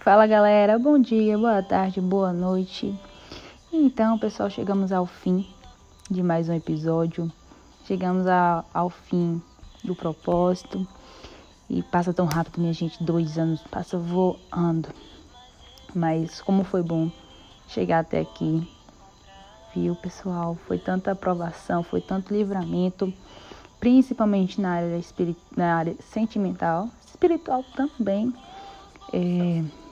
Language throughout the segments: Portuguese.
Fala galera, bom dia, boa tarde, boa noite. Então, pessoal, chegamos ao fim de mais um episódio. Chegamos a, ao fim do propósito. E passa tão rápido, minha gente, dois anos passa voando. Mas como foi bom chegar até aqui, viu, pessoal? Foi tanta aprovação, foi tanto livramento, principalmente na área, espirit... na área sentimental, espiritual também. É...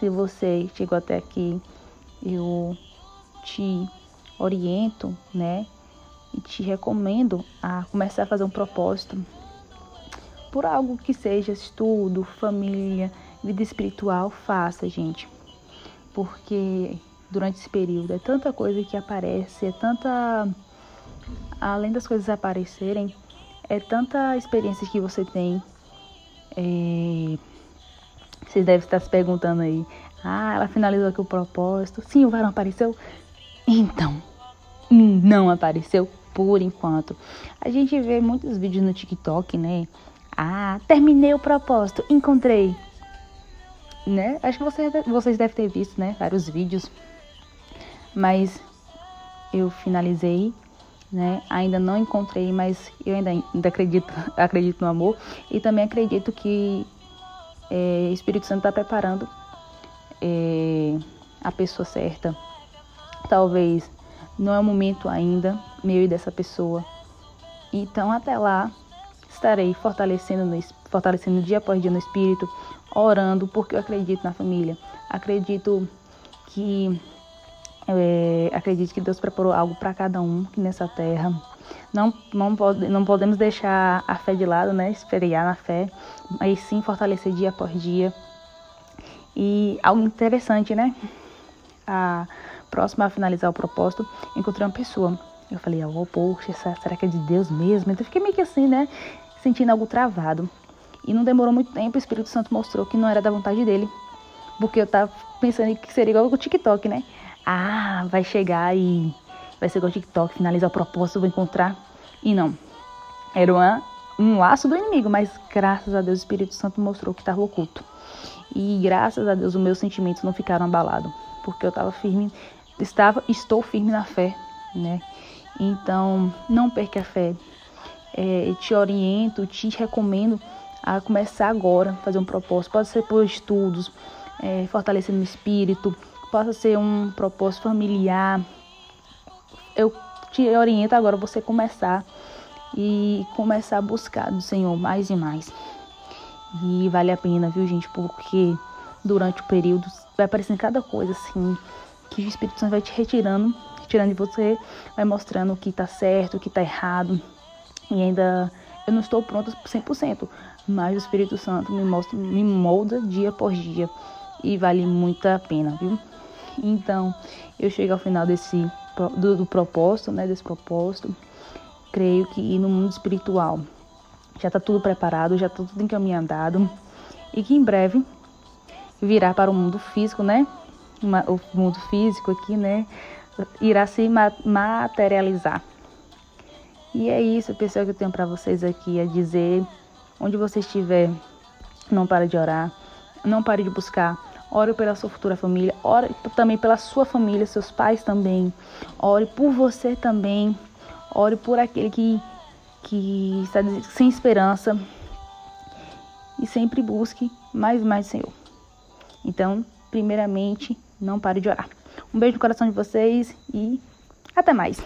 Se você chegou até aqui, eu te oriento, né? E te recomendo a começar a fazer um propósito por algo que seja estudo, família, vida espiritual, faça, gente. Porque durante esse período é tanta coisa que aparece, é tanta. Além das coisas aparecerem, é tanta experiência que você tem. É... Vocês devem estar se perguntando aí. Ah, ela finalizou aqui o propósito. Sim, o varão apareceu? Então, não apareceu por enquanto. A gente vê muitos vídeos no TikTok, né? Ah, terminei o propósito, encontrei. Né? Acho que vocês, vocês devem ter visto, né? Vários vídeos. Mas eu finalizei, né? Ainda não encontrei, mas eu ainda, ainda acredito, acredito no amor. E também acredito que é, Espírito Santo está preparando é, a pessoa certa. Talvez não é o momento ainda, meu e dessa pessoa. Então, até lá, estarei fortalecendo, no, fortalecendo dia após dia no espírito, orando, porque eu acredito na família. Acredito que é, acredito que Deus preparou algo para cada um aqui nessa terra. Não, não, pode, não podemos deixar a fé de lado, né? Esfriar na fé, mas sim fortalecer dia após dia. E algo interessante, né? A próxima a finalizar o propósito, encontrei uma pessoa. Eu falei, oh, poxa, será que é de Deus mesmo? Então fiquei meio que assim, né? Sentindo algo travado. E não demorou muito tempo, o Espírito Santo mostrou que não era da vontade dele. Porque eu tava pensando que seria igual o TikTok, né? Ah, vai chegar e vai ser igual TikTok, finalizar o propósito, vou encontrar. E não. Era uma, um laço do inimigo, mas graças a Deus o Espírito Santo mostrou que estava oculto. E graças a Deus os meus sentimentos não ficaram abalados, porque eu estava firme, estava, estou firme na fé, né? Então, não perca a fé. É, te oriento, te recomendo a começar agora, fazer um propósito. Pode ser por estudos, é, fortalecendo o espírito, possa ser um propósito familiar. Eu te oriento agora você começar e começar a buscar do Senhor mais e mais. E vale a pena, viu, gente? Porque durante o período vai aparecendo cada coisa assim que o Espírito Santo vai te retirando, retirando de você, vai mostrando o que tá certo, o que tá errado. E ainda eu não estou pronta 100%, mas o Espírito Santo me mostra, me molda dia por dia e vale muito a pena, viu? Então, eu chego ao final desse do, do propósito, né, desse propósito. Creio que no mundo espiritual já está tudo preparado, já está tudo encaminhado e que em breve virá para o mundo físico, né? O mundo físico aqui, né? Irá se materializar. E é isso, pessoal, que eu tenho para vocês aqui a dizer. Onde você estiver, não pare de orar, não pare de buscar Ore pela sua futura família, ore também pela sua família, seus pais também. Ore por você também. Ore por aquele que, que está sem esperança. E sempre busque mais e mais Senhor. Então, primeiramente, não pare de orar. Um beijo no coração de vocês e até mais.